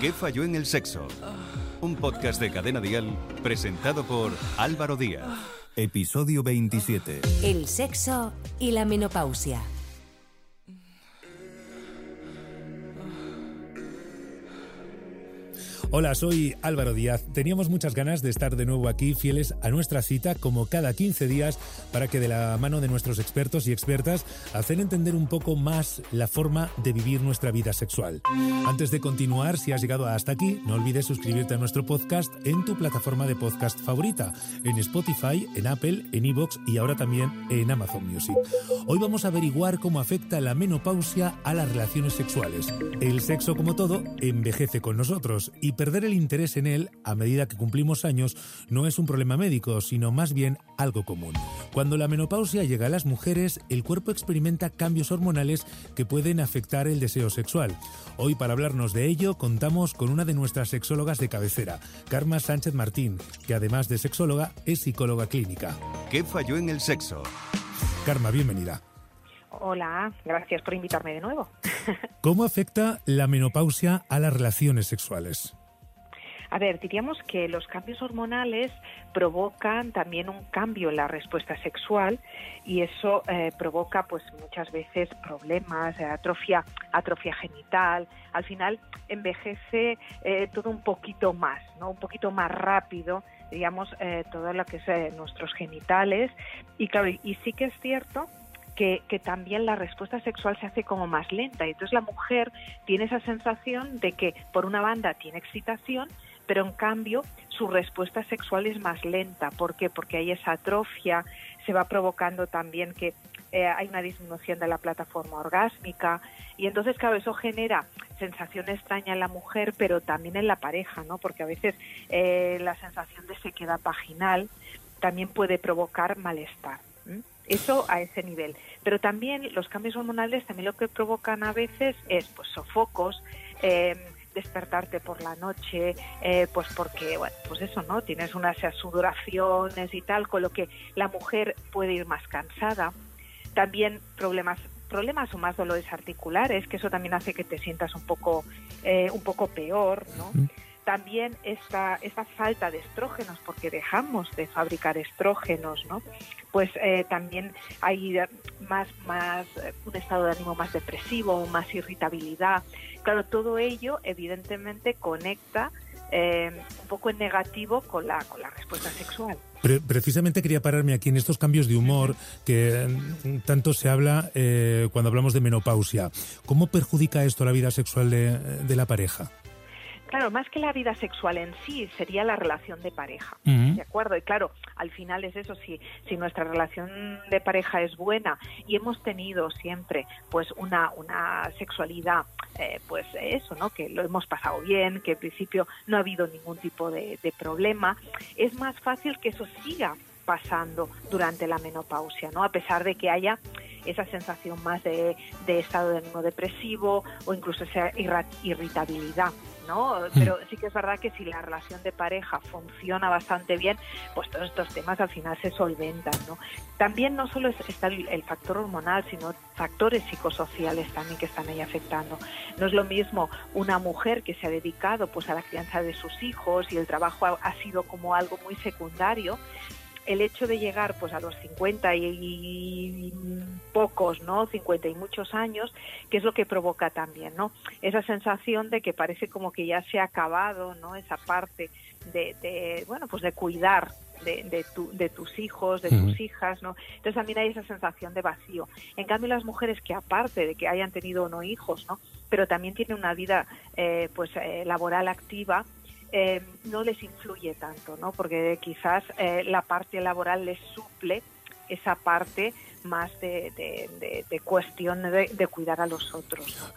¿Qué falló en el sexo? Un podcast de Cadena Dial presentado por Álvaro Díaz. Episodio 27. El sexo y la menopausia. Hola, soy Álvaro Díaz. Teníamos muchas ganas de estar de nuevo aquí, fieles a nuestra cita, como cada 15 días, para que de la mano de nuestros expertos y expertas hacer entender un poco más la forma de vivir nuestra vida sexual. Antes de continuar, si has llegado hasta aquí, no olvides suscribirte a nuestro podcast en tu plataforma de podcast favorita, en Spotify, en Apple, en Evox y ahora también en Amazon Music. Hoy vamos a averiguar cómo afecta la menopausia a las relaciones sexuales. El sexo, como todo, envejece con nosotros y perder el interés en él a medida que cumplimos años no es un problema médico, sino más bien algo común. Cuando la menopausia llega a las mujeres, el cuerpo experimenta cambios hormonales que pueden afectar el deseo sexual. Hoy para hablarnos de ello contamos con una de nuestras sexólogas de cabecera, Karma Sánchez Martín, que además de sexóloga es psicóloga clínica. ¿Qué falló en el sexo? Karma, bienvenida. Hola, gracias por invitarme de nuevo. ¿Cómo afecta la menopausia a las relaciones sexuales? A ver, diríamos que los cambios hormonales provocan también un cambio en la respuesta sexual y eso eh, provoca pues muchas veces problemas, eh, atrofia, atrofia genital. Al final envejece eh, todo un poquito más, ¿no? Un poquito más rápido, digamos, todo lo que es nuestros genitales. Y claro, y sí que es cierto que, que, también la respuesta sexual se hace como más lenta. Entonces la mujer tiene esa sensación de que, por una banda, tiene excitación, pero en cambio su respuesta sexual es más lenta. ¿Por qué? Porque hay esa atrofia, se va provocando también que eh, hay una disminución de la plataforma orgásmica y entonces, claro, eso genera sensación extraña en la mujer, pero también en la pareja, ¿no? Porque a veces eh, la sensación de sequedad vaginal también puede provocar malestar. Eso a ese nivel. Pero también los cambios hormonales también lo que provocan a veces es pues sofocos, eh, despertarte por la noche, eh, pues porque, bueno, pues eso, ¿no? Tienes unas sudoraciones y tal, con lo que la mujer puede ir más cansada. También problemas problemas o más dolores articulares, que eso también hace que te sientas un poco, eh, un poco peor, ¿no? También esta, esta falta de estrógenos, porque dejamos de fabricar estrógenos, ¿no? Pues eh, también hay más, más, un estado de ánimo más depresivo, más irritabilidad. Claro, todo ello evidentemente conecta eh, un poco en negativo con la, con la respuesta sexual. precisamente quería pararme aquí en estos cambios de humor que mm, tanto se habla eh, cuando hablamos de menopausia. ¿Cómo perjudica esto la vida sexual de, de la pareja? Claro, más que la vida sexual en sí, sería la relación de pareja, ¿de acuerdo? Y claro, al final es eso, si, si nuestra relación de pareja es buena y hemos tenido siempre pues una, una sexualidad, eh, pues eso, ¿no? Que lo hemos pasado bien, que en principio no ha habido ningún tipo de, problema, es más fácil que eso siga pasando durante la menopausia, ¿no? A pesar de que haya esa sensación más de, de estado de ánimo depresivo o incluso esa irritabilidad. ¿No? Hmm. Pero sí que es verdad que si la relación de pareja funciona bastante bien, pues todos estos temas al final se solventan, ¿no? También no solo está el, factor hormonal, sino factores psicosociales también que están ahí afectando. No es lo mismo una mujer que se ha dedicado pues a la crianza de sus hijos y el trabajo ha sido como algo muy secundario el hecho de llegar pues a los 50 y, pocos, ¿no? 50 y muchos años, que es lo que provoca también, ¿no? Esa sensación de que parece como que ya se ha acabado, ¿no? Esa parte de, bueno, pues de cuidar de, de, de, tus hijos, de tus hijas, ¿no? Entonces también hay esa sensación de vacío. En cambio, las mujeres que aparte de que hayan tenido o no hijos, ¿no? Pero también tienen una vida, eh, pues, eh, laboral activa, eh, no les influye tanto, ¿no? Porque quizás eh, la parte laboral les suple esa parte más de, cuestión de, cuidar a los otros.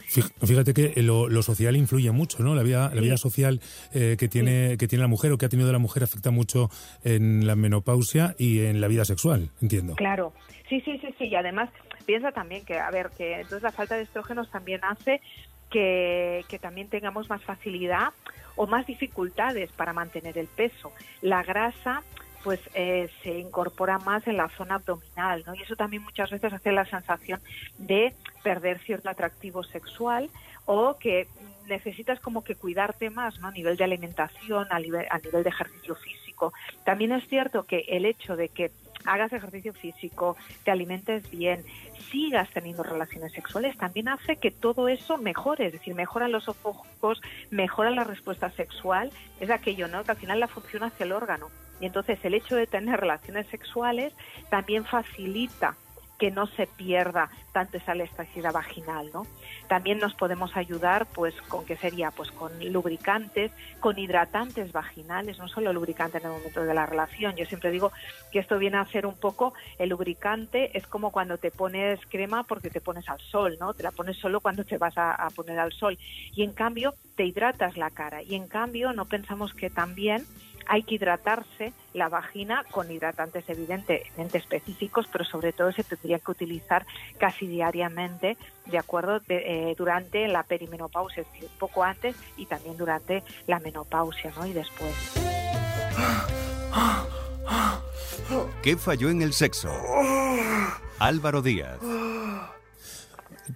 Fíjate que lo, social influye mucho, ¿no? La vida, la vida social eh, que tiene que tiene la mujer o que ha tenido la mujer afecta mucho en la menopausia y en la vida sexual, entiendo. Claro, sí, sí, sí, sí. Y además piensa también que, a ver, que entonces la falta de estrógenos también hace que, que también tengamos más facilidad o más dificultades para mantener el peso. La grasa pues eh, se incorpora más en la zona abdominal, ¿no? Y eso también muchas veces hace la sensación de perder cierto atractivo sexual o que necesitas como que cuidarte más, ¿no? A nivel de alimentación, a nivel, a nivel de ejercicio físico. También es cierto que el hecho de que hagas ejercicio físico, te alimentes bien, sigas teniendo relaciones sexuales, también hace que todo eso mejore, es decir, mejoran los sofocos, mejora la respuesta sexual, es aquello, ¿no? Que al final la función hace el órgano. Y entonces el hecho de tener relaciones sexuales también facilita que no se pierda tanto esa elasticidad vaginal, ¿no? También nos podemos ayudar, pues, con qué sería, pues, con lubricantes, con hidratantes vaginales, no solo lubricante en el momento de la relación. Yo siempre digo que esto viene a ser un poco el lubricante es como cuando te pones crema porque te pones al sol, ¿no? Te la pones solo cuando te vas a, a poner al sol y en cambio te hidratas la cara y en cambio no pensamos que también hay que hidratarse la vagina con hidratantes evidentemente específicos, pero sobre todo se tendría que utilizar casi diariamente, de acuerdo, eh, durante la perimenopausia, es decir, poco antes y también durante la menopausia, ¿no? Y después. ¿Qué falló en el sexo? Álvaro Díaz.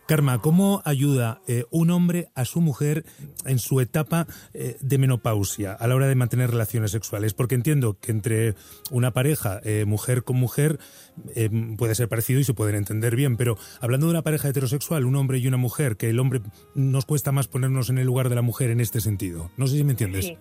Karma, ¿cómo ayuda eh, un hombre a su mujer en su etapa eh, de menopausia a la hora de mantener relaciones sexuales? Porque entiendo que entre una pareja, eh, mujer con mujer, puede ser parecido y se pueden entender bien, pero hablando de una pareja heterosexual, un hombre y una mujer, que el hombre nos cuesta más ponernos en el lugar de la mujer en este sentido. No sé si me entiendes. Sí.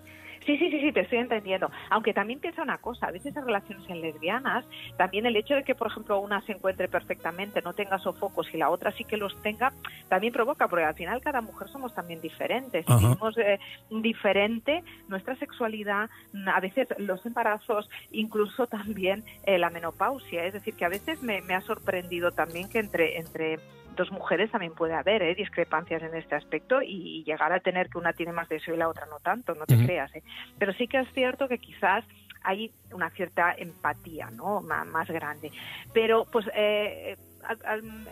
Sí, sí, sí, sí, te estoy entendiendo. Aunque también piensa una cosa, a veces en relaciones en lesbianas, también el hecho de que, por ejemplo, una se encuentre perfectamente, no tenga sofocos y la otra sí que los tenga, también provoca, porque al final cada mujer somos también diferentes. Si somos eh, diferente, nuestra sexualidad, a veces los embarazos, incluso también eh, la menopausia. Es decir, que a veces me, me ha sorprendido también que entre, entre dos mujeres también puede haber ¿eh? discrepancias en este aspecto y, llegar a tener que una tiene más deseo y la otra no tanto, no te creas. ¿eh? Pero sí que es cierto que quizás hay una cierta empatía ¿no? más, grande. Pero pues eh,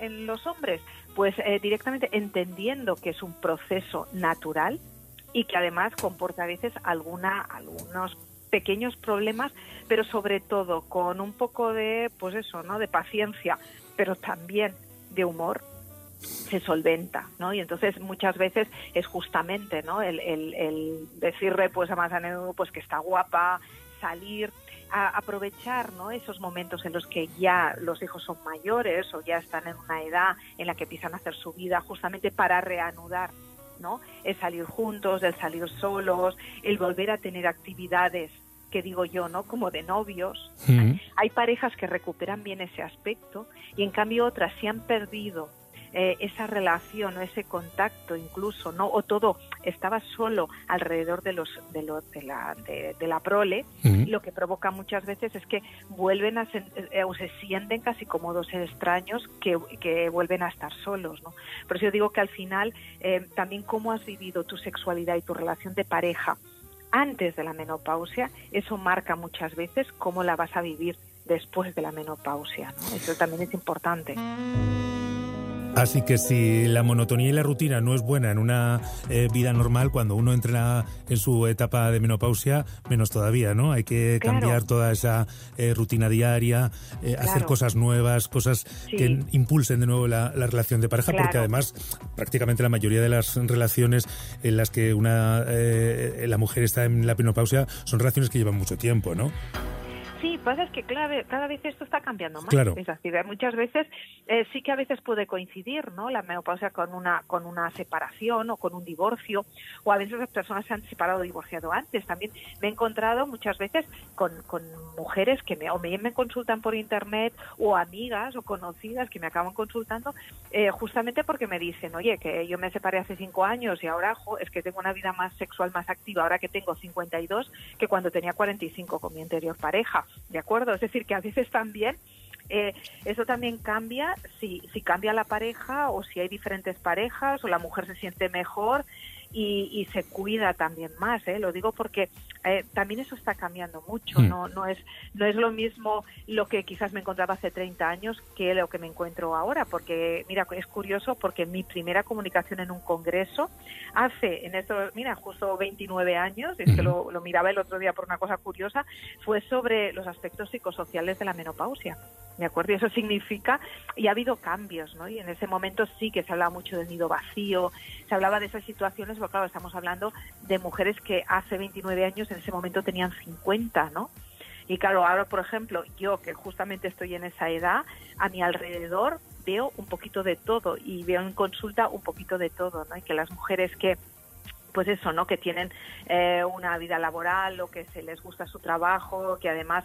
en los hombres, pues directamente entendiendo que es un proceso natural y que además comporta a veces alguna, algunos pequeños problemas, pero sobre todo con un poco de, pues eso, ¿no? De paciencia, pero también de humor se solventa, ¿no? Y entonces muchas veces es justamente, ¿no? El, el, decirle pues a más pues que está guapa, salir, a aprovechar ¿no? esos momentos en los que ya los hijos son mayores o ya están en una edad en la que empiezan a hacer su vida justamente para reanudar ¿no? el salir juntos, el salir solos, el volver a tener actividades que digo yo, ¿no? Como de novios. Hay parejas que recuperan bien ese aspecto y en cambio otras se han perdido eh, esa relación o ese contacto incluso, ¿no? O todo estaba solo alrededor de los de, de la de, la prole, lo que provoca muchas veces es que vuelven a eh, o se sienten casi como dos extraños que, que, vuelven a estar solos, ¿no? Por eso yo digo que al final eh, también cómo has vivido tu sexualidad y tu relación de pareja antes de la menopausia, eso marca muchas veces cómo la vas a vivir después de la menopausia. ¿no? Eso también es importante. Así que si la monotonía y la rutina no es buena en una eh, vida normal, cuando uno entra en su etapa de menopausia, menos todavía, ¿no? Hay que cambiar toda esa eh, rutina diaria, eh, hacer cosas nuevas, cosas que impulsen de nuevo la, relación de pareja, porque además prácticamente la mayoría de las relaciones en las que una la mujer está en la menopausia son relaciones que llevan mucho tiempo, ¿no? Sí, pasa es que cada vez esto está cambiando más. Claro. Es decir, muchas veces eh, sí que a veces puede coincidir, ¿no? La menopausia con una con una separación o con un divorcio, o a veces las personas se han separado o divorciado antes. También me he encontrado muchas veces con, con mujeres que me, o me, me consultan por internet o amigas o conocidas que me acaban consultando eh, justamente porque me dicen, oye, que yo me separé hace cinco años y ahora es que tengo una vida más sexual más activa ahora que tengo 52 que cuando tenía 45 con mi anterior pareja. ¿De acuerdo? Es decir, que a veces también eh, eso también cambia si, si cambia la pareja o si hay diferentes parejas o la mujer se siente mejor y, se cuida también más. ¿eh? Lo digo porque eh, también eso está cambiando mucho, Mm. no no es no es lo mismo lo que quizás me encontraba hace 30 años que lo que me encuentro ahora, porque mira, es curioso porque mi primera comunicación en un congreso hace en estos, mira, justo 29 años, es que lo, lo miraba el otro día por una cosa curiosa, fue sobre los aspectos psicosociales de la menopausia. ¿De acuerdo? Y eso significa, y ha habido cambios, ¿no? Y en ese momento sí que se hablaba mucho del nido vacío, se hablaba de esas situaciones, porque claro, estamos hablando de mujeres que hace 29 años en ese momento tenían 50, ¿no? Y claro, ahora, por ejemplo, yo que justamente estoy en esa edad, a mi alrededor veo un poquito de todo y veo en consulta un poquito de todo, ¿no? Y que las mujeres que pues eso, ¿no? Que tienen eh, una vida laboral o que se les gusta su trabajo, que además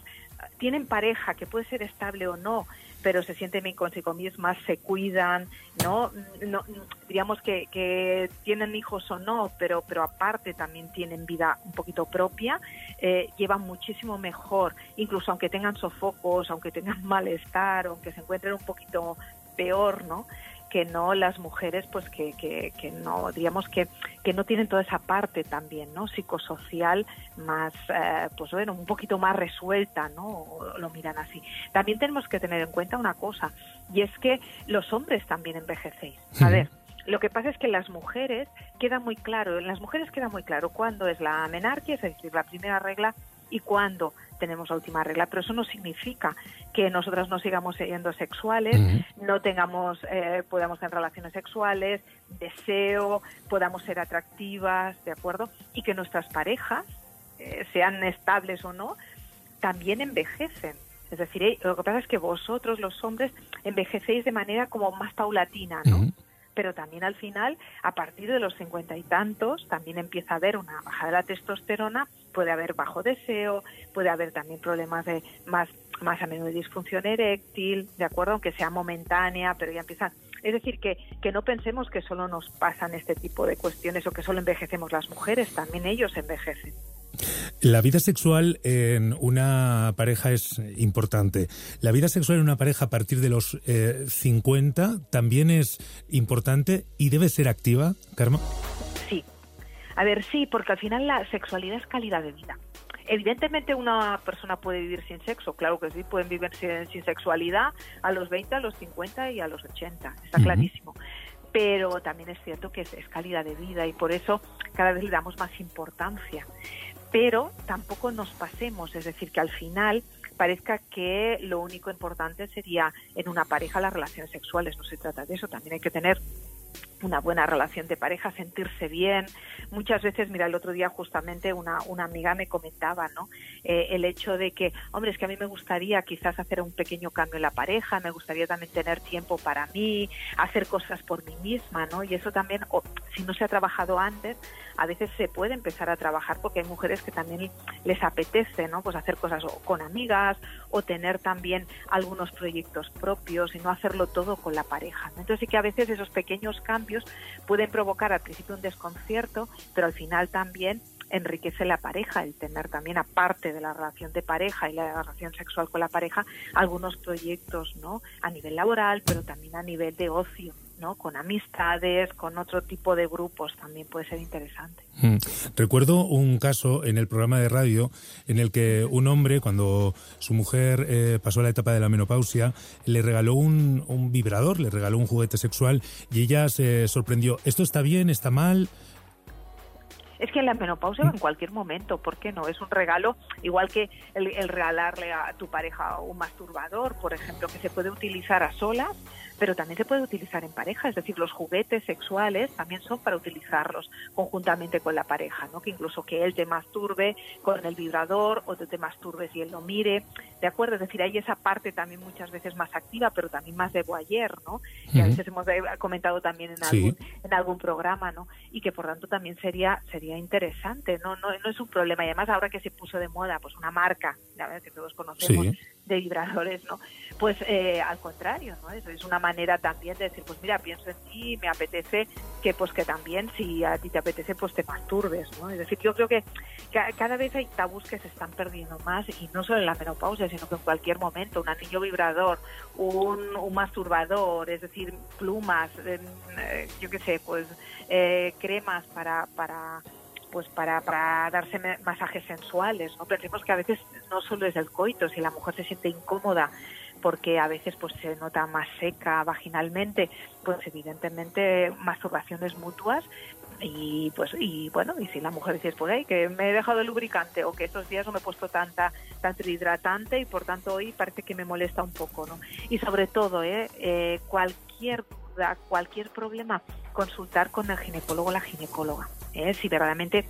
tienen pareja, que puede ser estable o no, pero se sienten bien consigo mismas, se cuidan, ¿no? no diríamos que, que, tienen hijos o no, pero, pero aparte también tienen vida un poquito propia, eh, llevan muchísimo mejor, incluso aunque tengan sofocos, aunque tengan malestar, aunque se encuentren un poquito peor, ¿no? Que no las mujeres pues que, que, que, no digamos que, que no tienen toda esa parte también no psicosocial más eh, pues bueno un poquito más resuelta no o lo miran así. También tenemos que tener en cuenta una cosa y es que los hombres también envejecéis. A ver lo que pasa es que las mujeres queda muy claro en las mujeres queda muy claro cuándo es la menarquia es decir la primera regla y cuándo tenemos la última regla, pero eso no significa que nosotras no sigamos siendo sexuales, uh -huh. no tengamos, eh, podamos tener relaciones sexuales, deseo, podamos ser atractivas, ¿de acuerdo? Y que nuestras parejas, eh, sean estables o no, también envejecen. Es decir, eh, lo que pasa es que vosotros, los hombres, envejecéis de manera como más paulatina, ¿no? Uh -huh pero también al final, a partir de los cincuenta y tantos, también empieza a haber una bajada de la testosterona, puede haber bajo deseo, puede haber también problemas de más, más a menudo de disfunción eréctil, ¿de acuerdo? Aunque sea momentánea, pero ya empiezan. Es decir, que, que no pensemos que solo nos pasan este tipo de cuestiones o que solo envejecemos las mujeres, también ellos envejecen. La vida sexual en una pareja es importante. La vida sexual en una pareja a partir de los eh, 50 también es importante y debe ser activa, Karma. Sí. A ver, sí, porque al final la sexualidad es calidad de vida. Evidentemente una persona puede vivir sin sexo, claro que sí, pueden vivir sin, sin sexualidad a los 20, a los 50 y a los 80, está uh -huh. clarísimo pero también es cierto que es, es, calidad de vida y por eso cada vez le damos más importancia. Pero tampoco nos pasemos, es decir, que al final parezca que lo único importante sería en una pareja las relaciones sexuales, no se trata de eso, también hay que tener una buena relación de pareja, sentirse bien. Muchas veces, mira, el otro día justamente una, una amiga me comentaba, ¿no? Eh, el hecho de que, hombre, es que a mí me gustaría quizás hacer un pequeño cambio en la pareja, me gustaría también tener tiempo para mí, hacer cosas por mí misma, ¿no? Y eso también, o, si no se ha trabajado antes, a veces se puede empezar a trabajar porque hay mujeres que también les apetece, ¿no? Pues hacer cosas con amigas o tener también algunos proyectos propios y no hacerlo todo con la pareja. ¿no? Entonces sí que a veces esos pequeños cambios pueden provocar al principio un desconcierto, pero al final también enriquece la pareja, el tener también, aparte de la relación de pareja y la relación sexual con la pareja, algunos proyectos, ¿no? A nivel laboral, pero también a nivel de ocio. ¿No? con amistades, con otro tipo de grupos también puede ser interesante. Mm. Recuerdo un caso en el programa de radio en el que un hombre, cuando su mujer eh, pasó la etapa de la menopausia, le regaló un, un vibrador, le regaló un juguete sexual y ella se sorprendió. ¿Esto está bien? ¿Está mal? es que la menopausia en cualquier momento, ¿por qué no? Es un regalo, igual que el, el, regalarle a tu pareja un masturbador, por ejemplo, que se puede utilizar a solas, pero también se puede utilizar en pareja, es decir, los juguetes sexuales también son para utilizarlos conjuntamente con la pareja, ¿no? Que incluso que él te masturbe con el vibrador o tú te masturbes y él lo mire, ¿de acuerdo? Es decir, hay esa parte también muchas veces más activa, pero también más de voyeur, ¿no? Que a veces hemos comentado también en algún, sí. en algún programa, ¿no? Y que por tanto también sería sería interesante, ¿no? No, no es un problema. Y además ahora que se puso de moda pues una marca, ya que todos conocemos, sí. De vibradores, ¿no? Pues eh, al contrario, ¿no? Es, es, una manera también de decir, pues mira, pienso en ti, me apetece que pues que también si a ti te apetece pues te masturbes, ¿no? Es decir, yo creo que cada vez hay tabús que se están perdiendo más y no solo en la menopausia, sino que en cualquier momento, un anillo vibrador, un, un masturbador, es decir, plumas, eh, yo qué sé, pues eh, cremas para, para pues para, para darse masajes sensuales. No pensemos que a veces no solo es el coito, si la mujer se siente incómoda porque a veces pues se nota más seca vaginalmente, pues evidentemente masturbaciones mutuas y pues y bueno y si la mujer dice por ahí que me he dejado el lubricante o que estos días no me he puesto tanta tanto hidratante y por tanto hoy parece que me molesta un poco no y sobre todo ¿eh? eh cualquier duda cualquier problema consultar con el ginecólogo o la ginecóloga ¿eh? si verdaderamente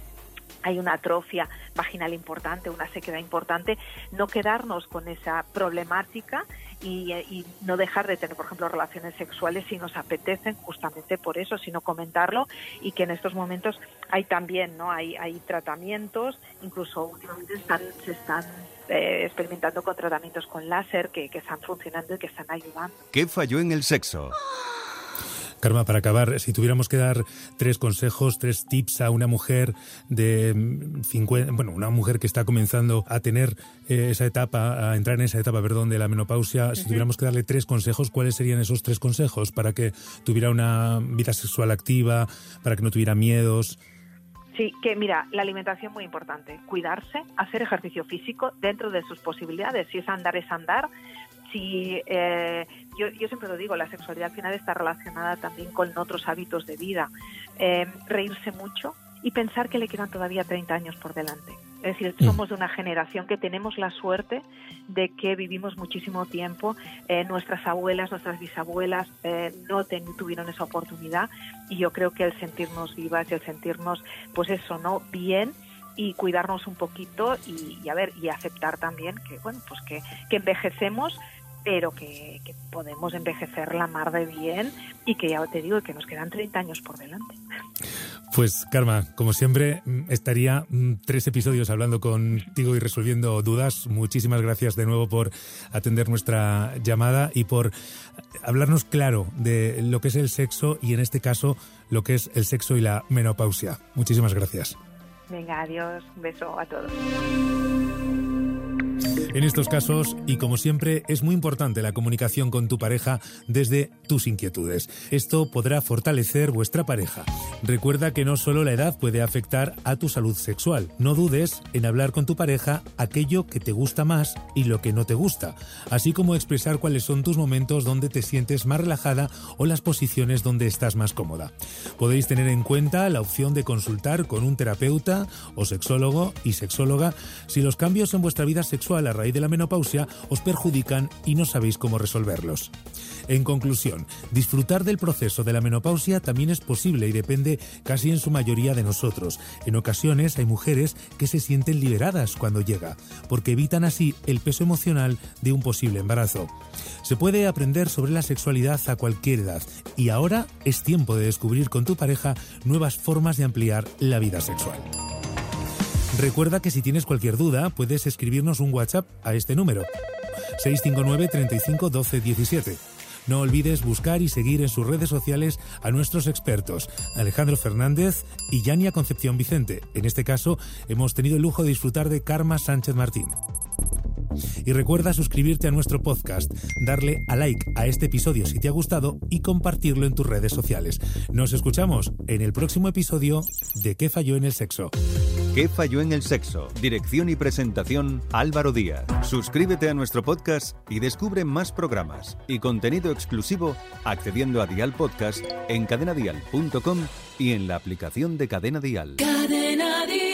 hay una atrofia vaginal importante, una sequedad importante, no quedarnos con esa problemática y, no dejar de tener, por ejemplo, relaciones sexuales si nos apetecen, justamente por eso, sino comentarlo y que en estos momentos hay también, ¿no? Hay, hay tratamientos, incluso últimamente están, se están eh, experimentando con tratamientos con láser que, que están funcionando y que están ayudando. ¿Qué falló en el sexo? Karma, para acabar, si tuviéramos que dar tres consejos, tres tips a una mujer de 50, mm, bueno, una mujer que está comenzando a tener eh, esa etapa, a entrar en esa etapa, perdón, de la menopausia, si tuviéramos que darle tres consejos, ¿cuáles serían esos tres consejos para que tuviera una vida sexual activa, para que no tuviera miedos? Sí, que mira, la alimentación muy importante, cuidarse, hacer ejercicio físico dentro de sus posibilidades, si es andar es andar, si eh, yo, yo, siempre lo digo, la sexualidad al final está relacionada también con otros hábitos de vida. Eh, reírse mucho y pensar que le quedan todavía 30 años por delante. Es decir, mm. somos de una generación que tenemos la suerte de que vivimos muchísimo tiempo. Eh, nuestras abuelas, nuestras bisabuelas no tuvieron esa oportunidad y yo creo que el sentirnos vivas y el sentirnos, pues eso, ¿no? Bien y cuidarnos un poquito y, y, a ver y aceptar también que bueno pues que, que envejecemos pero que, podemos envejecer la mar de bien y que ya te digo que nos quedan 30 años por delante. Pues Karma, como siempre, mm, estaría mm, tres episodios hablando contigo y resolviendo dudas. Muchísimas gracias de nuevo por atender nuestra llamada y por hablarnos claro de lo que es el sexo y en este caso lo que es el sexo y la menopausia. Muchísimas gracias. Venga, adiós, un beso a todos. En estos casos, y como siempre, es muy importante la comunicación con tu pareja desde tus inquietudes. Esto podrá fortalecer vuestra pareja. Recuerda que no solo la edad puede afectar a tu salud sexual. No dudes en hablar con tu pareja aquello que te gusta más y lo que no te gusta, así como expresar cuáles son tus momentos donde te sientes más relajada o las posiciones donde estás más cómoda. Podéis tener en cuenta la opción de consultar con un terapeuta o sexólogo y sexóloga si los cambios en vuestra vida sexual raíz de la menopausia os perjudican y no sabéis cómo resolverlos. En conclusión, disfrutar del proceso de la menopausia también es posible y depende casi en su mayoría de nosotros. En ocasiones hay mujeres que se sienten liberadas cuando llega, porque evitan así el peso emocional de un posible embarazo. Se puede aprender sobre la sexualidad a cualquier edad y ahora es tiempo de descubrir con tu pareja nuevas formas de ampliar la vida sexual. Recuerda que si tienes cualquier duda, puedes escribirnos un WhatsApp a este número 659 35 12 17. No olvides buscar y seguir en sus redes sociales a nuestros expertos, Alejandro Fernández y Yania Concepción Vicente. En este caso, hemos tenido el lujo de disfrutar de Karma Sánchez Martín. Y recuerda suscribirte a nuestro podcast, darle a like a este episodio si te ha gustado y compartirlo en tus redes sociales. Nos escuchamos en el próximo episodio de ¿Qué falló en el sexo? ¿Qué falló en el sexo? Dirección y presentación Álvaro Díaz. Suscríbete a nuestro podcast y descubre más programas y contenido exclusivo accediendo a Dial Podcast en cadenadial.com y en la aplicación de Cadena Dial. Cadena Dial.